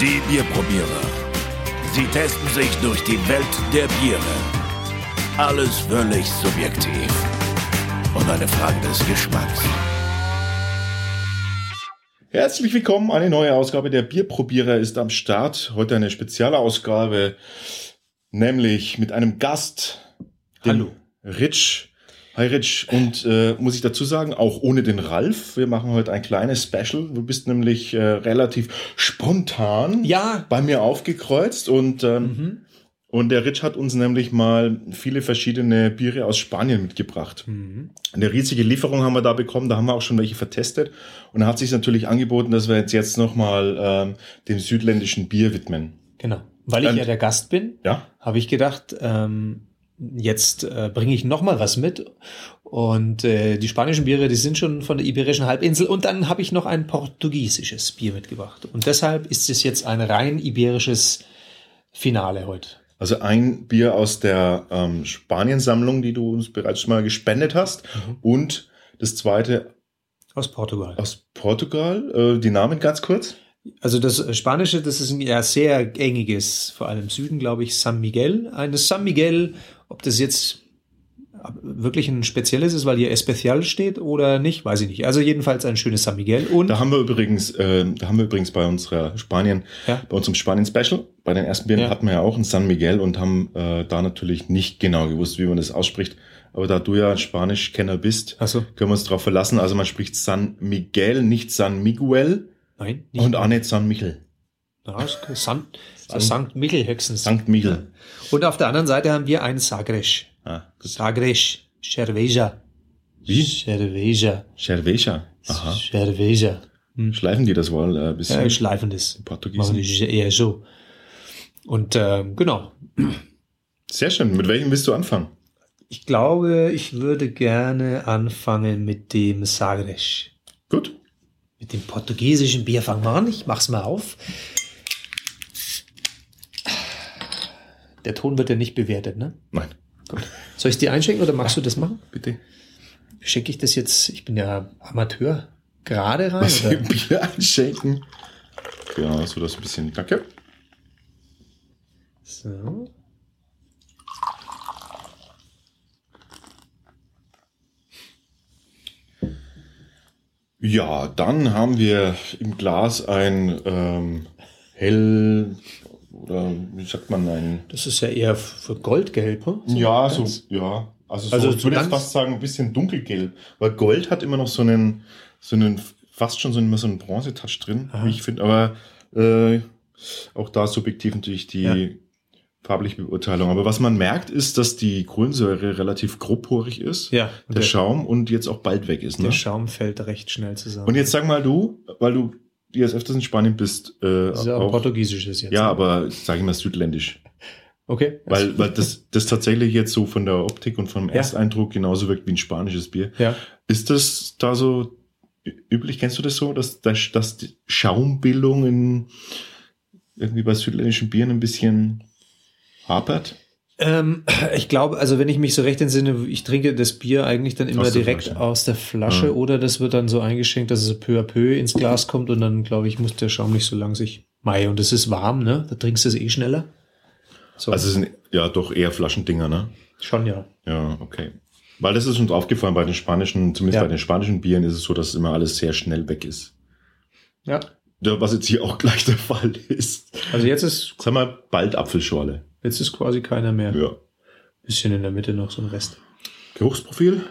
Die Bierprobierer. Sie testen sich durch die Welt der Biere. Alles völlig subjektiv. Und eine Frage des Geschmacks. Herzlich willkommen, eine neue Ausgabe der Bierprobierer ist am Start. Heute eine spezielle Ausgabe, nämlich mit einem Gast. dem Hallo. Rich. Hi Rich. Und äh, muss ich dazu sagen, auch ohne den Ralf. Wir machen heute ein kleines Special. Du bist nämlich äh, relativ spontan Ja. bei mir aufgekreuzt und ähm, und der Rich hat uns nämlich mal viele verschiedene Biere aus Spanien mitgebracht. Eine riesige Lieferung haben wir da bekommen, da haben wir auch schon welche vertestet. Und da hat sich natürlich angeboten, dass wir jetzt, jetzt nochmal ähm, dem südländischen Bier widmen. Genau. Weil ich Und- ja der Gast bin, Ja? habe ich gedacht, ähm, jetzt äh, bringe ich noch mal was mit. Und äh, die spanischen Biere, die sind schon von der Iberischen Halbinsel. Und dann habe ich noch ein portugiesisches Bier mitgebracht. Und deshalb ist es jetzt ein rein iberisches Finale heute. Also ein Bier aus der ähm, Spanien-Sammlung, die du uns bereits schon mal gespendet hast. Und das zweite Aus Portugal. aus Portugal. Äh, die Namen ganz kurz. Also das äh, Spanische, das ist ein ja sehr gängiges, vor allem im Süden, glaube ich, San Miguel. Eine San Miguel, ob das jetzt wirklich ein spezielles ist, weil hier Especial steht oder nicht, weiß ich nicht. Also jedenfalls ein schönes San Miguel. Und Da haben wir übrigens, äh, da haben wir übrigens bei unserer Spanien, Ja. bei unserem Spanien-Special, bei den ersten Bieren Ja. hatten wir ja auch ein San Miguel und haben äh, da natürlich nicht genau gewusst, wie man das ausspricht. Aber da du ja Spanisch-Kenner bist, so. können wir uns darauf verlassen. Also man spricht San Miguel, nicht San Miguel nein, nicht. und auch nicht San Michel. Ja, San, das Sankt Michel höchstens. Sankt Michel. Und auf der anderen Seite haben wir ein Sagres. Ah, Sagres. Cerveja. Wie? Cerveja. Cerveja. Aha. Cerveja. Schleifen die das wohl äh, ein bisschen? Ja, schleifendes. Portugiesen. Machen die eher so. Und ähm, genau, Sehr schön. Mit welchem willst du anfangen? Ich glaube, ich würde gerne anfangen mit dem Sagres. Gut. Mit dem portugiesischen Bier fangen wir an. Ich mach's mal auf. Der Ton wird ja nicht bewertet, ne? Nein, Soll ich dir einschenken oder magst du das machen? bitte. Schenke ich das jetzt? Ich bin ja Amateur. Gerade rein? Was Oder? Bier einschenken. Ja, so das ein bisschen. Danke. So. Ja, dann haben wir im Glas ein ähm, hell oder wie sagt man ein Das ist ja eher für Goldgelb, hm? ja so ja also, Also so, so ich würde jetzt fast sagen ein bisschen dunkelgelb, weil Gold hat immer noch so einen so einen fast schon so einen, so einen Bronze-Touch drin, Aha. wie ich finde, aber äh, auch da subjektiv natürlich die Ja. farbliche Beurteilung. Aber was man merkt, ist, dass die Kohlensäure relativ grobporig ist, Ja, der der, Schaum und jetzt auch bald weg ist. Ne? der Schaum fällt recht schnell zusammen. Und jetzt sag mal du, weil du jetzt öfters in Spanien bist, äh, das ist ja auch, portugiesisches jetzt. ja, aber sage ich mal südländisch. Okay. Weil, weil das, das tatsächlich jetzt so von der Optik und vom Ja. Ersteindruck genauso wirkt wie ein spanisches Bier. Ja. Ist das da so üblich? Kennst du das so, dass, dass, dass die Schaumbildung in, irgendwie bei südländischen Bieren ein bisschen hapert? Ähm, ich glaube, also wenn ich mich so recht entsinne, ich trinke das Bier eigentlich dann immer Aus direkt Flasche. aus der Flasche Ja. oder das wird dann so eingeschenkt, dass es peu à peu ins Glas kommt und dann, glaube ich, muss der Schaum nicht so lang sich. Mei, und es ist warm, ne? Da trinkst du es eh schneller. So, Also es sind ja doch eher Flaschendinger, ne? schon ja. Ja, okay. Weil das ist uns aufgefallen bei den spanischen, zumindest Ja. bei den spanischen Bieren ist es so, dass immer alles sehr schnell weg ist. Ja. Ja, Was jetzt hier auch gleich der Fall ist. Also jetzt ist, Sag mal, bald Apfelschorle. Jetzt ist quasi keiner mehr. Ja. Bisschen in der Mitte noch so ein Rest. Geruchsprofil?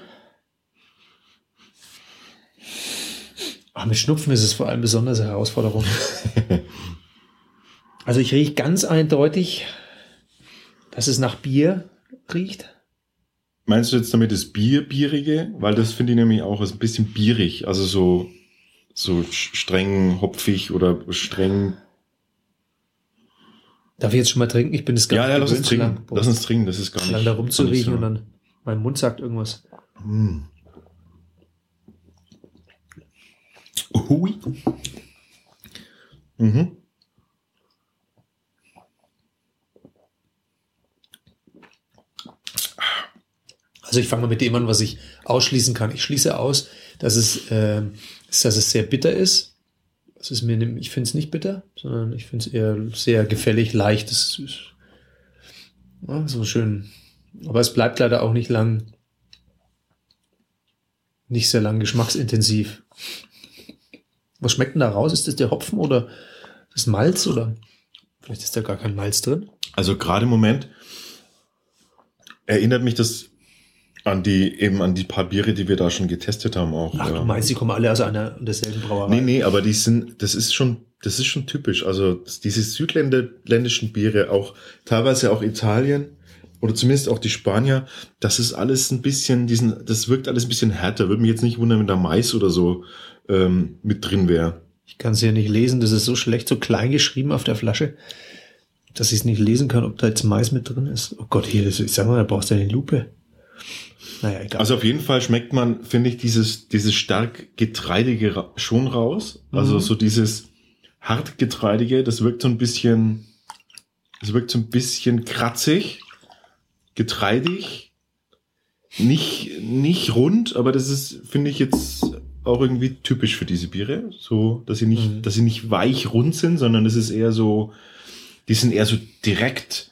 Ach, mit Schnupfen ist es vor allem besonders eine Herausforderung. also ich rieche ganz eindeutig, dass es nach Bier riecht. Meinst du jetzt damit das Bier, Bierige? Weil das finde ich nämlich auch ist ein bisschen bierig. Also so, so streng hopfig oder streng. Darf ich jetzt schon mal trinken? Ich bin das gar Ja, ja, lass uns trinken. lang- Lass uns trinken, das ist gar nicht. lang da nicht rumzuriechen so. und dann mein Mund sagt irgendwas. Mm. Hui. Mhm. Also ich fange mal mit dem an, was ich ausschließen kann. Ich schließe aus, dass es, äh, dass es sehr bitter ist Es ist mir, ich finde es nicht bitter, sondern ich finde es eher sehr gefällig, leicht. Es ist ja, so schön. Aber es bleibt leider auch nicht lang, nicht sehr lang geschmacksintensiv. Was schmeckt denn da raus? Ist das der Hopfen oder das Malz oder vielleicht ist da gar kein Malz drin? Also gerade im Moment erinnert mich das an die, eben an die paar Biere, die wir da schon getestet haben auch. Ach, du ja. meinst, die kommen alle aus einer und derselben Brauerei? Nee, nee, aber die sind, das ist schon, das ist schon typisch. Also diese südländischen Biere, auch teilweise auch Italien oder zumindest auch die Spanier, das ist alles ein bisschen, diesen, das wirkt alles ein bisschen härter. Würde mich jetzt nicht wundern, wenn da Mais oder so ähm, mit drin wäre. Ich kann es ja nicht lesen, das ist so schlecht, so klein geschrieben auf der Flasche, dass ich es nicht lesen kann, ob da jetzt Mais mit drin ist. Oh Gott, hier, das, ich sag mal, da brauchst du eine Lupe. Naja, egal. Also auf jeden Fall schmeckt man, finde ich, dieses, dieses stark getreidige schon raus. Also Mhm. so dieses hartgetreidige, das wirkt so ein bisschen, das wirkt so ein bisschen kratzig, getreidig, nicht, nicht rund, aber das ist, finde ich jetzt auch irgendwie typisch für diese Biere. So, dass sie nicht, Mhm. dass sie nicht weich rund sind, sondern es ist eher so, die sind eher so direkt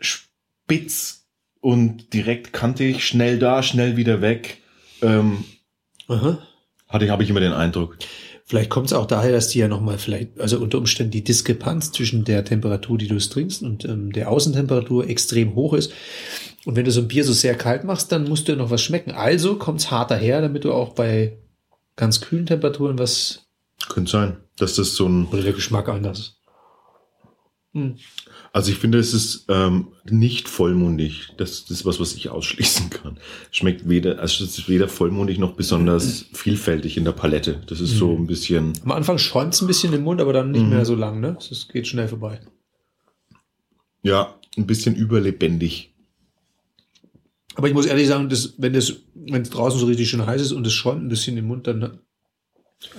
spitz und direkt kantig, schnell da, schnell wieder weg. Ähm, Aha. hatte, habe ich immer den Eindruck. Vielleicht kommt es auch daher, dass die ja nochmal vielleicht, also unter Umständen die Diskrepanz zwischen der Temperatur, die du es trinkst, und ähm, der Außentemperatur extrem hoch ist. Und wenn du so ein Bier so sehr kalt machst, dann musst du ja noch was schmecken. Also kommt es hart daher, damit du auch bei ganz kühlen Temperaturen was, Könnte sein, dass das so ein, oder der Geschmack anders Hm. also ich finde, es ist ähm, nicht vollmundig. Das, das ist was, was ich ausschließen kann. Schmeckt weder, also es ist weder vollmundig noch besonders vielfältig in der Palette. Das ist so ein bisschen, Am Anfang schäumt es ein bisschen im Mund, aber dann nicht Mhm. mehr so lang, ne? Es geht schnell vorbei. ja, ein bisschen überlebendig. Aber ich muss ehrlich sagen, das, wenn das, wenn es draußen so richtig schön heiß ist und es schäumt ein bisschen im Mund, dann,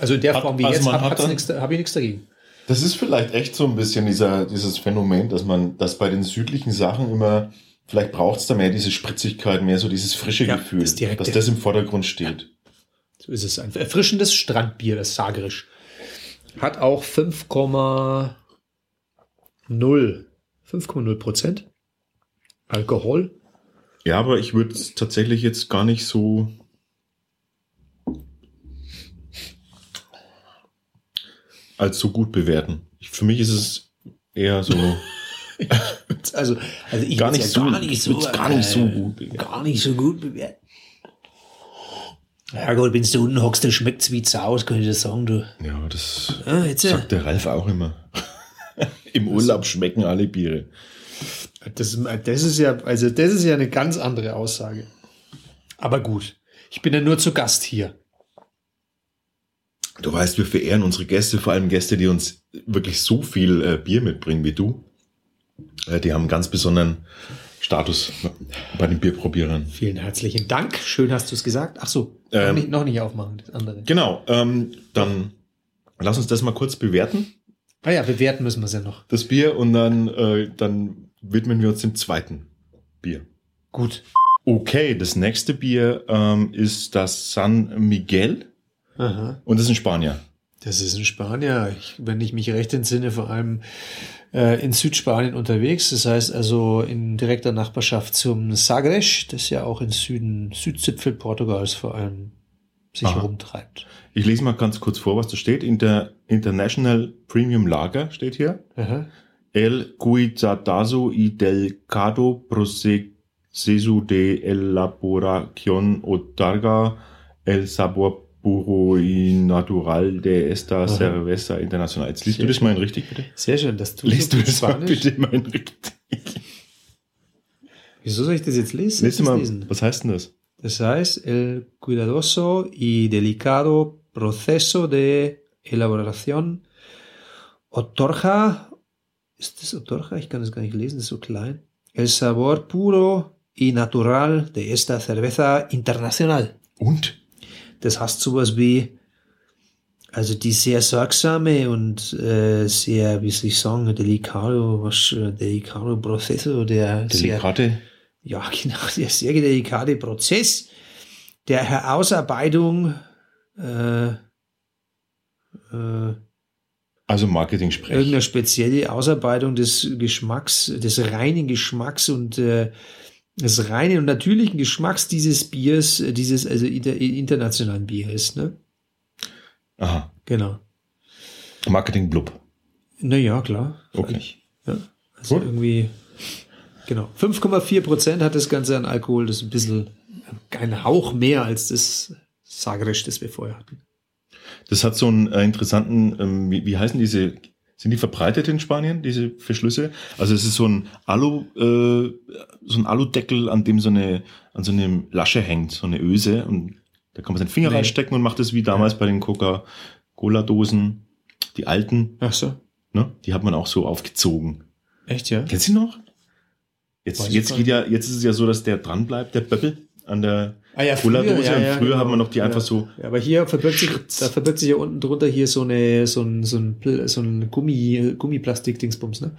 also in der Hat- Form wie also jetzt, habe hat hab ich nichts dagegen. Das ist vielleicht echt so ein bisschen dieser, dieses Phänomen, dass man, dass bei den südlichen Sachen immer, vielleicht braucht es da mehr diese Spritzigkeit, mehr so dieses frische Ja, Gefühl, das dass das im Vordergrund steht. So ist es. Ein erfrischendes Strandbier, das Sagerisch. Hat auch 5,0 5,0 Prozent Alkohol. Ja, aber ich würde es tatsächlich jetzt gar nicht so. Als so gut bewerten. Ich, für mich ist es eher so Also, also ich gar nicht so, gar nicht so, gar nicht so äh, gut bewerten. gar nicht so gut bewerten. Ja gut, wenn du unten hockst, dann schmeckt's wie Zaus, kann ich das sagen, du. Ja, das Ah, ja. sagt der Ralf auch immer. Im Urlaub schmecken alle Biere. Das, das ist ja, also das ist ja eine ganz andere Aussage. Aber gut, ich bin ja nur zu Gast hier. Du weißt, wir verehren unsere Gäste, vor allem Gäste, die uns wirklich so viel äh, Bier mitbringen wie du. Äh, die haben einen ganz besonderen Status bei den Bierprobierern. Vielen herzlichen Dank. Schön hast du es gesagt. Ach so, noch, Ähm, nicht, noch nicht aufmachen, das andere. Genau, ähm, dann lass uns das mal kurz bewerten, Ah ja, bewerten müssen wir es ja noch. das Bier, und dann, äh, dann widmen wir uns dem zweiten Bier. Gut. Okay, das nächste Bier ähm, ist das San Miguel Aha. und das ist in Spanier. Das ist in Spanien, ich, wenn ich mich recht entsinne, vor allem äh, in Südspanien unterwegs. Das heißt also in direkter Nachbarschaft zum Sagres, das ja auch im Süden, Südzipfel Portugals vor allem sich Aha. rumtreibt. Ich lese mal ganz kurz vor, was da steht. Inter International Premium Lager steht hier. Aha. El cuidadazo y delicado proceso de elaboración otorga el sabor puro y natural de esta cerveza internacional. Jetzt liest Sehr du das mal in richtig, bitte. Sehr schön, dass du Liest du das mal Spanisch- bitte mal in richtig. Wieso soll ich das jetzt lesen? Das mal, lesen? was heißt denn das? Das heißt, el cuidadoso y delicado proceso de elaboración otorga, ist das otorga? Ich kann das gar nicht lesen, das ist so klein. El sabor puro y natural de esta cerveza internacional. Und? Das heißt sowas wie, also die sehr sorgsame und äh, sehr, wie soll ich sagen, delicado, was, äh, delicado proceso der sehr, Delikate? ja, genau, der sehr delikate Prozess der Herausarbeitung, äh, Äh, Also Marketing-Sprech. irgendeine spezielle Ausarbeitung des Geschmacks, des reinen Geschmacks und äh, des reinen und natürlichen Geschmacks dieses Biers, äh, dieses also inter, internationalen Bieres, ne? Aha. Genau. Marketing-Blub. Naja, klar. Okay. Ja, also Gut. irgendwie, genau. 5,4 Prozent hat das Ganze an Alkohol. Das ist ein bisschen, ein Hauch mehr als das Sagres, das wir vorher hatten. Das hat so einen äh, interessanten, ähm, wie, wie heißen diese, sind die verbreitet in Spanien, diese Verschlüsse? Also es ist so ein Alu, äh, so ein Aludeckel, an dem so eine, an so eine Lasche hängt, so eine Öse und da kann man seinen Finger Nee. reinstecken und macht das wie damals bei den Coca-Cola-Dosen, die alten, Ach so. ne? Die hat man auch so aufgezogen. Echt, ja? Kennst du noch? Jetzt, Weiß jetzt geht ja, jetzt ist es ja so, dass der dran bleibt, der Böppel an der Ah ja, Cola-Dose. und früher genau. haben wir noch die einfach ja. so, Ja, aber hier verbirgt sich, da verbirgt sich ja unten drunter hier so eine, so ein, so ein, so ein Gummi, Gummiplastik-Dingsbums, ne?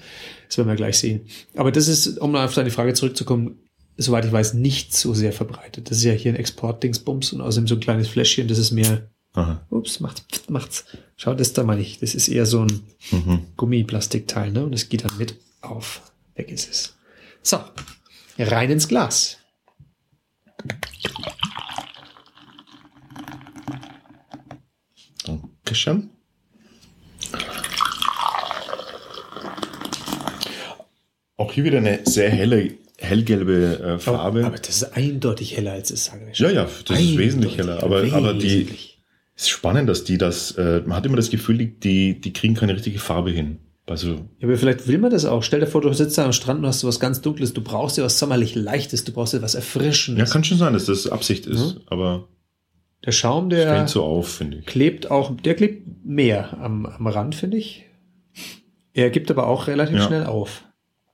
Das werden wir gleich sehen. Aber das ist, um auf deine Frage zurückzukommen, soweit ich weiß, nicht so sehr verbreitet. Das ist ja hier ein Export-Dingsbums und außerdem so ein kleines Fläschchen, das ist mehr, aha, ups, macht's, macht's. Schau, das da meine ich. Das ist eher so ein mhm. Gummiplastikteil, ne? Und es geht dann mit auf. Weg ist es. So. Rein ins Glas. Dankeschön. Auch hier wieder eine sehr helle, hellgelbe äh, Farbe. Aber das ist eindeutig heller als das Sagres. ja, ja, das ist wesentlich heller. Aber, aber die Wesentlich. ist spannend, dass die das, äh, man hat immer das Gefühl, die, die kriegen keine richtige Farbe hin. Also, Ja, aber vielleicht will man das auch. Stell dir vor, du sitzt da am Strand und hast so was ganz Dunkles. Du brauchst ja was sommerlich Leichtes. Du brauchst ja was ja, Erfrischendes. kann schon sein, dass das Absicht ist, Mhm. aber der Schaum, der so auf, klebt auch, der klebt mehr am, am Rand, finde ich. Er gibt aber auch relativ Ja. schnell auf.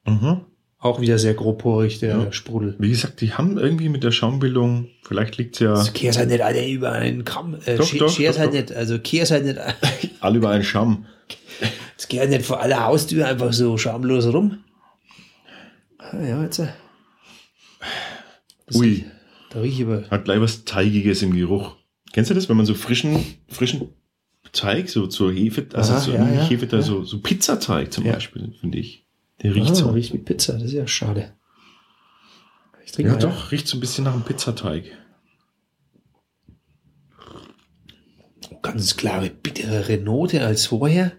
Mhm. Auch wieder sehr grobporig, der Ja. Sprudel. Wie gesagt, die haben irgendwie mit der Schaumbildung, vielleicht liegt's ja Also kehr's halt nicht alle über einen Kamm. Äh, Doch, doch, doch, halt doch. nicht. Also kehr's halt nicht. alle über einen Schaum. Es geht halt nicht vor aller Haustür einfach so schamlos rum. Ja, jetzt. äh, Ui, Da riech ich aber. hat gleich was Teigiges im Geruch. Kennst du das, wenn man so frischen, frischen Teig, so zur Hefe, also Aha, so ja, ja, Hefe, da ja. so, so Pizzateig zum. Beispiel, finde ich. Der riecht ah, so. riecht wie Pizza. Das ist ja schade. Ich trinke Ja, mal, doch, riecht so ein bisschen nach einem Pizzateig. Ganz klare, bittere Note als vorher.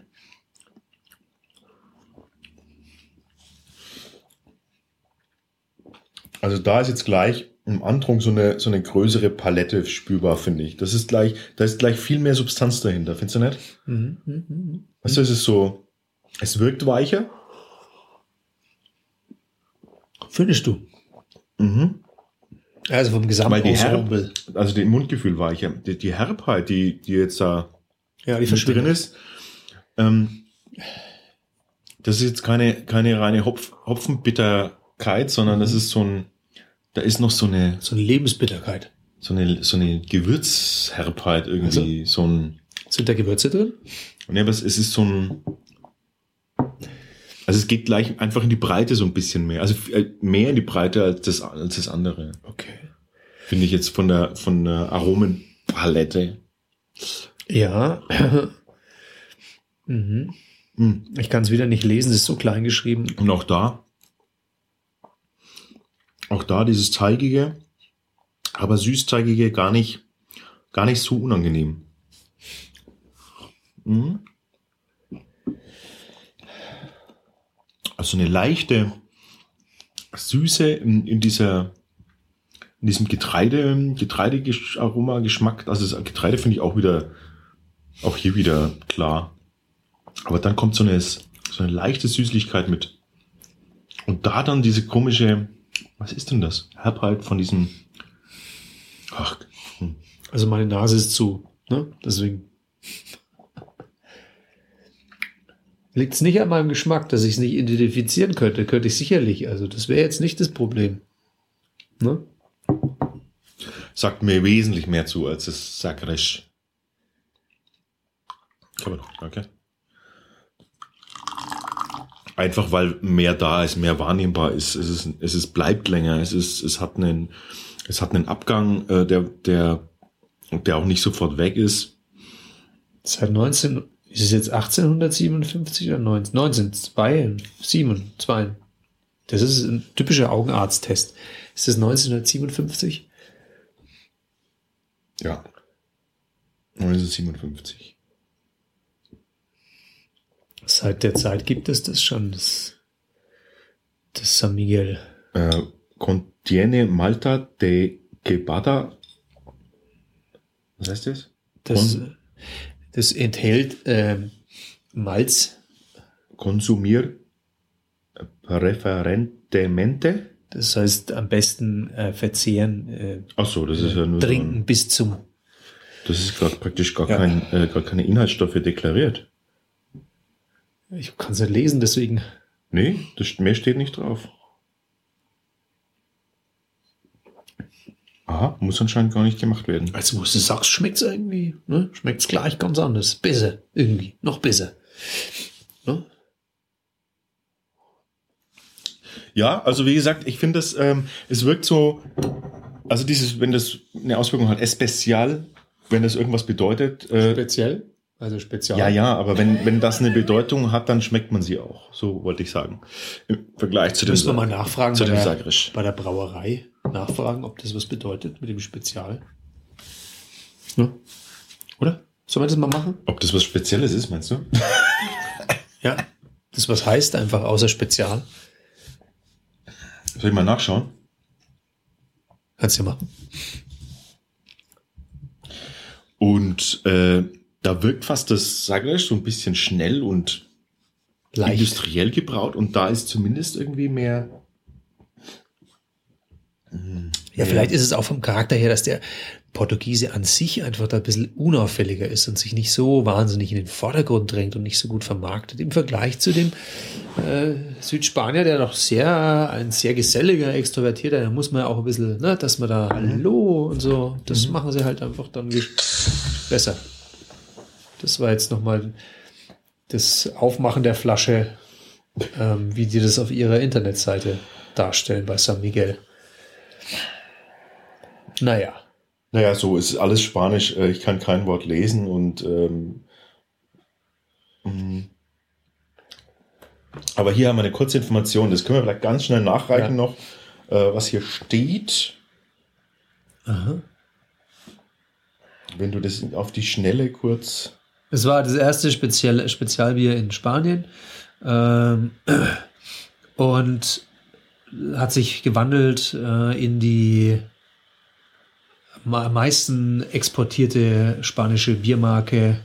Also da ist jetzt gleich im Antrunk so eine, so eine größere Palette spürbar, finde ich. Das ist gleich, da ist gleich viel mehr Substanz dahinter, findest du nicht? Mhm, mhm, mhm. Weißt du, es ist so, es wirkt weicher. Findest du? Mhm. Also vom Weil die Gesamtensemble. Also die Mundgefühl weicher. Die, die Herbheit, die, die jetzt da Ja, die drin ist, ähm, das ist jetzt keine, keine reine Hopf, Hopfenbitterkeit, sondern das ist so ein, da ist noch so eine, So eine Lebensbitterkeit. so eine, so eine Gewürzherbheit irgendwie, so ein, Sind da Gewürze drin? nee, aber es, es ist so ein, also es geht gleich einfach in die Breite so ein bisschen mehr, also äh, mehr in die Breite als das, als das andere, Okay. finde ich jetzt von der, von der Aromenpalette. Ja. mhm. Hm. Ich kann es wieder nicht lesen, es ist so klein geschrieben. Und auch da, auch da dieses Teigige, aber süßteigige gar nicht, gar nicht so unangenehm. Mhm. Also eine leichte Süße in, in dieser, in diesem Getreide, Getreidearoma, Geschmack. Also das Getreide finde ich auch wieder, auch hier wieder klar. Aber dann kommt so eine, so eine leichte Süßlichkeit mit. Und da dann diese komische, was ist denn das? Herbheit von diesem, ach, hm. Also meine Nase ist zu. Ne? Deswegen. Liegt es nicht an meinem Geschmack, dass ich es nicht identifizieren könnte? Könnte ich sicherlich. Also das wäre jetzt nicht das Problem. Ne? sagt mir wesentlich mehr zu als das Sagres. Kann man doch, danke. Einfach weil mehr da ist, mehr wahrnehmbar ist. Es ist, es ist bleibt länger. Es ist, es hat einen, es hat einen Abgang, äh, der, der, der auch nicht sofort weg ist. Seit 19, ist es jetzt 1857 oder 19? 19, 2, 7, 2. Das ist ein typischer Augenarzttest. Ist das 1957? Ja. 1957. Seit der Zeit gibt es das schon, das, das San Miguel. Äh, contiene Malta de Quebada. Was heißt das? Das, Kon das enthält ähm, Malz. Consumir preferentemente. Das heißt, am besten äh, verzehren, äh, Ach so, das ist ja nur so trinken ein, bis zum. Das ist grad praktisch gar, Ja. kein, äh, gar keine Inhaltsstoffe deklariert. Ich kann es nicht lesen, deswegen. Nee, das, mehr steht nicht drauf. Aha, muss anscheinend gar nicht gemacht werden. Also, wo du sagst, schmeckt es irgendwie, ne? Schmeckt es gleich ganz anders. Besser, irgendwie, noch besser. Ne? Ja, also wie gesagt, ich finde es, ähm, es wirkt so, also dieses, wenn das eine Auswirkung hat, especial, wenn das irgendwas bedeutet, äh, Speziell? Also spezial. ja, ja, aber wenn, wenn das eine Bedeutung hat, dann schmeckt man sie auch. So wollte ich sagen. Im Vergleich zu dem, Müssen wir mal nachfragen zu bei dem der, Sagrisch. bei der Brauerei. Nachfragen, ob das was bedeutet mit dem Spezial. Ne? Oder? Sollen wir das mal machen? Ob das was Spezielles ist, meinst du? Ja. Das was heißt einfach außer Spezial. Soll ich mal nachschauen? Kannst du machen. Und äh, da wirkt fast das Sagrisch so ein bisschen schnell und Leicht. industriell gebraut und da ist zumindest irgendwie mehr. Ja, vielleicht ist es auch vom Charakter her, dass der Portugiese an sich einfach da ein bisschen unauffälliger ist und sich nicht so wahnsinnig in den Vordergrund drängt und nicht so gut vermarktet im Vergleich zu dem äh, Südspanier, der doch sehr, ein sehr geselliger, extrovertierter, da muss man ja auch ein bisschen, ne, dass man da Hallo und so, das machen sie halt einfach dann besser. Das war jetzt nochmal das Aufmachen der Flasche, ähm, wie die das auf ihrer Internetseite darstellen bei San Miguel. Naja. Naja, so ist alles Spanisch. äh, Ich kann kein Wort lesen und ähm, mm. aber hier haben wir eine kurze Information. Das können wir vielleicht ganz schnell nachreichen Ja. noch, äh, was hier steht. Wenn du das auf die Schnelle kurz. Es war das erste Spezial Spezialbier in Spanien ähm, und hat sich gewandelt äh, in die am meisten exportierte spanische Biermarke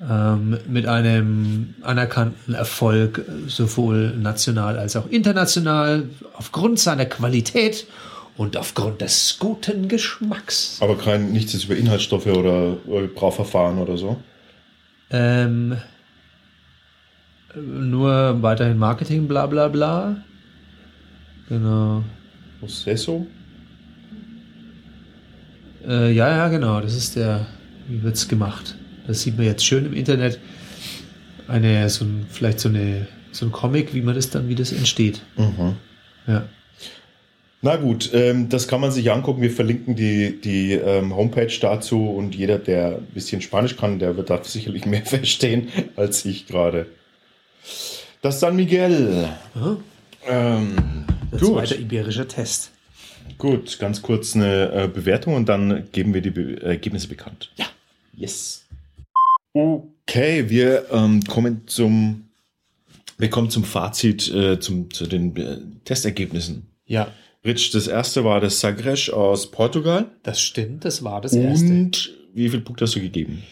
ähm, mit einem anerkannten Erfolg sowohl national als auch international aufgrund seiner Qualität und aufgrund des guten Geschmacks. Aber kein nichts ist über Inhaltsstoffe oder, Brauverfahren oder so. Ähm, nur weiterhin Marketing, bla bla bla. Genau. Processo? Äh, ja, ja, genau. Das ist der, wie wird's gemacht? Das sieht man jetzt schön im Internet. Eine, so ein, vielleicht so eine, so ein Comic, wie man das dann, wie das entsteht. Mhm. Ja. Na gut, ähm, das kann man sich angucken. Wir verlinken die, die ähm, Homepage dazu und jeder, der ein bisschen Spanisch kann, der wird da sicherlich mehr verstehen als ich gerade. Das San Miguel. Ähm, gut, zweite iberische Test. gut, ganz kurz eine äh, Bewertung und dann geben wir die Be Ergebnisse bekannt. Ja. Yes. Okay, wir ähm, kommen zum wir kommen zum Fazit, äh, zum, zu den äh, Testergebnissen. Ja, Rich, das erste war das Sagres aus Portugal. das stimmt. Das war das erste. Und wie viel Punkte hast du gegeben?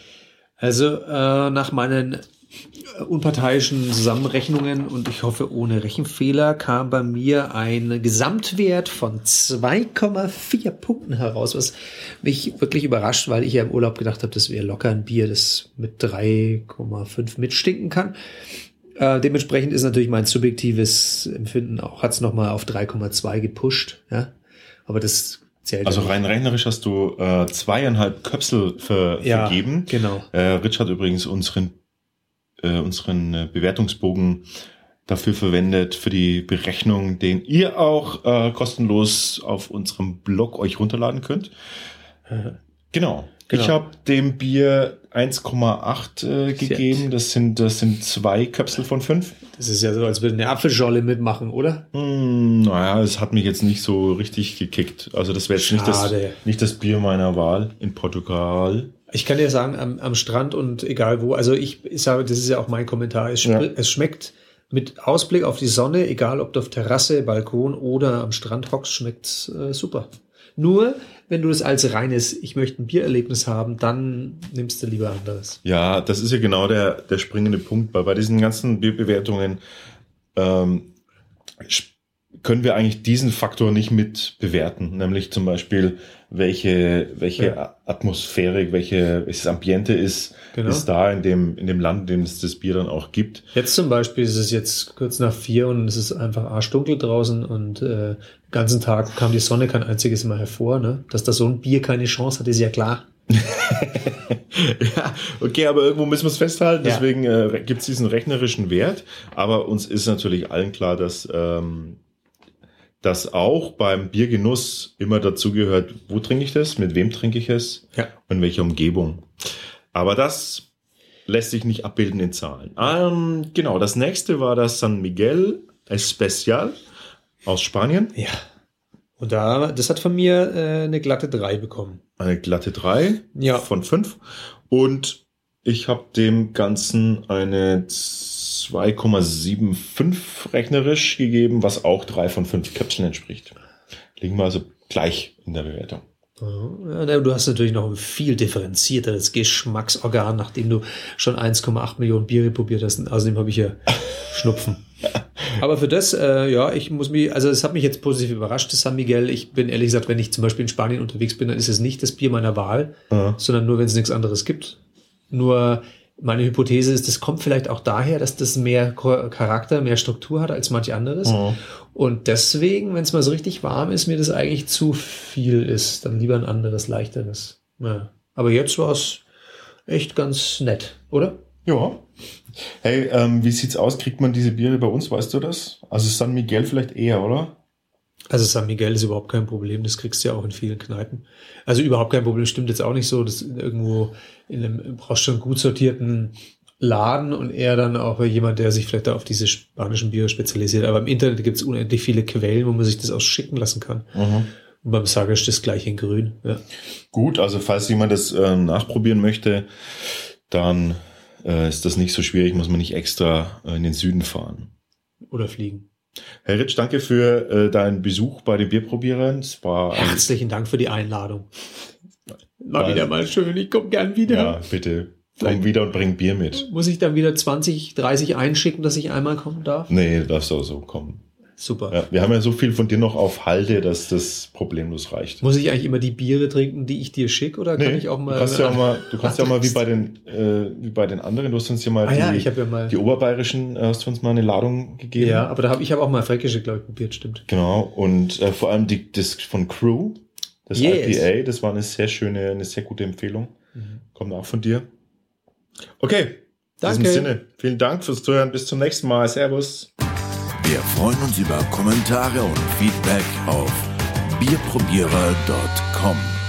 Also äh, nach meinen äh, unparteiischen Zusammenrechnungen und ich hoffe ohne Rechenfehler kam bei mir ein Gesamtwert von 2,4 Punkten heraus, was mich wirklich überrascht, weil ich ja im Urlaub gedacht habe, das wäre locker ein Bier, das mit 3,5 mitstinken kann. Äh, dementsprechend ist natürlich mein subjektives Empfinden auch, hat es nochmal auf 3,2 gepusht, ja. Aber das zählt Also rein rechnerisch hast du äh, zweieinhalb Köpsel ver Ja, vergeben. genau. Äh, Rich hat übrigens unseren, äh, unseren äh, Bewertungsbogen dafür verwendet, für die Berechnung, den ihr auch äh, kostenlos auf unserem Blog euch runterladen könnt. Genau. Genau. Ich habe dem Bier 1,8 äh, gegeben. Das sind, das sind zwei Köpsel von fünf. Das ist ja so, als würde eine Apfelscholle mitmachen, oder? Hm, naja, es hat mich jetzt nicht so richtig gekickt. Also das wäre jetzt nicht das, nicht das Bier meiner Wahl in Portugal. Ich kann dir sagen, am, am Strand und egal wo, also ich, ich sage, das ist ja auch mein Kommentar, es, Ja. es schmeckt mit Ausblick auf die Sonne, egal ob du auf Terrasse, Balkon oder am Strand hockst, schmeckt äh, super. Nur, wenn du das als reines, ich möchte ein Biererlebnis haben, dann nimmst du lieber anderes. Ja, das ist ja genau der, der springende Punkt. Bei, bei diesen ganzen Bierbewertungen ähm, können wir eigentlich diesen Faktor nicht mit bewerten, nämlich zum Beispiel, welche, welche Ja. Atmosphäre, welche, welches Ambiente ist, Genau. ist da in dem, in dem Land, in dem es das Bier dann auch gibt. Jetzt zum Beispiel ist es jetzt kurz nach vier und es ist einfach arschdunkel draußen und äh, den ganzen Tag kam die Sonne kein einziges Mal hervor. Ne? Dass da so ein Bier keine Chance hat, ist ja klar. ja, okay, aber irgendwo müssen wir es festhalten, Ja. deswegen äh, gibt es diesen rechnerischen Wert. Aber uns ist natürlich allen klar, dass, ähm, dass auch beim Biergenuss immer dazugehört, wo trinke ich das, mit wem trinke ich es Ja. und in welcher Umgebung. Aber das lässt sich nicht abbilden in Zahlen. Ähm, genau, das nächste war das San Miguel Especial aus Spanien. Ja. Und da, das hat von mir äh, eine glatte 3 bekommen. Eine glatte 3 Ja. von 5. Und ich habe dem Ganzen eine 2,75 rechnerisch gegeben, was auch 3 von 5 Köpfen entspricht. Liegen wir also gleich in der Bewertung. Ja, du hast natürlich noch ein viel differenzierteres Geschmacksorgan, nachdem du schon 1,8 Millionen Biere probiert hast. Außerdem habe ich ja Schnupfen. Aber für das, äh, ja, ich muss mich, also es hat mich jetzt positiv überrascht, das San Miguel. Ich bin ehrlich gesagt, wenn ich zum Beispiel in Spanien unterwegs bin, dann ist es nicht das Bier meiner Wahl, Ja. sondern nur, wenn es nichts anderes gibt. Nur meine Hypothese ist, das kommt vielleicht auch daher, dass das mehr Charakter, mehr Struktur hat als manch anderes. Mhm. Und deswegen, wenn es mal so richtig warm ist, mir das eigentlich zu viel ist, dann lieber ein anderes, leichteres. Ja. Aber jetzt war es echt ganz nett, oder? Ja. Hey, ähm, wie sieht's aus? Kriegt man diese Biere bei uns? Weißt du das? Also San Miguel vielleicht eher, oder? Also San Miguel ist überhaupt kein Problem, das kriegst du ja auch in vielen Kneipen. Also überhaupt kein Problem, stimmt jetzt auch nicht so, dass irgendwo in einem, brauchst du einen gut sortierten Laden und eher dann auch jemand, der sich vielleicht da auf diese spanischen Biere spezialisiert. Aber im Internet gibt es unendlich viele Quellen, wo man sich das auch schicken lassen kann. Und beim Sager ist das gleich in grün. Ja. Gut, also falls jemand das ähm, nachprobieren möchte, dann äh, ist das nicht so schwierig, muss man nicht extra äh, in den Süden fahren. Oder fliegen. Herr Ritsch, danke für äh, deinen Besuch bei den Bierprobierern. Es war Herzlichen Dank für die Einladung. War Weil- wieder mal schön, ich komme gern wieder. ja, bitte komm wieder und bring Bier mit. Muss ich dann wieder 20, 30 einschicken, dass ich einmal kommen darf? Nee, du darfst auch so kommen. Super. Ja, wir haben ja so viel von dir noch auf Halde, dass das problemlos reicht. Muss ich eigentlich immer die Biere trinken, die ich dir schicke, oder kann ich auch mal. du kannst ja auch mal, du kannst ja auch mal wie bei den, äh, wie bei den anderen, du hast uns ja mal Ah ja, die, ich habe ja mal. die oberbayerischen, äh, hast du uns mal eine Ladung gegeben. ja, aber da habe ich habe auch mal Fränkische, glaube ich, probiert, stimmt. Genau, und äh, vor allem die, das von Crew, das Yes. IPA, das war eine sehr schöne, eine sehr gute Empfehlung. Mhm. Kommt auch von dir. Okay, in Danke. diesem Sinne, vielen Dank fürs Zuhören, bis zum nächsten Mal. Servus. Wir freuen uns über Kommentare und Feedback auf bierprobierer.com.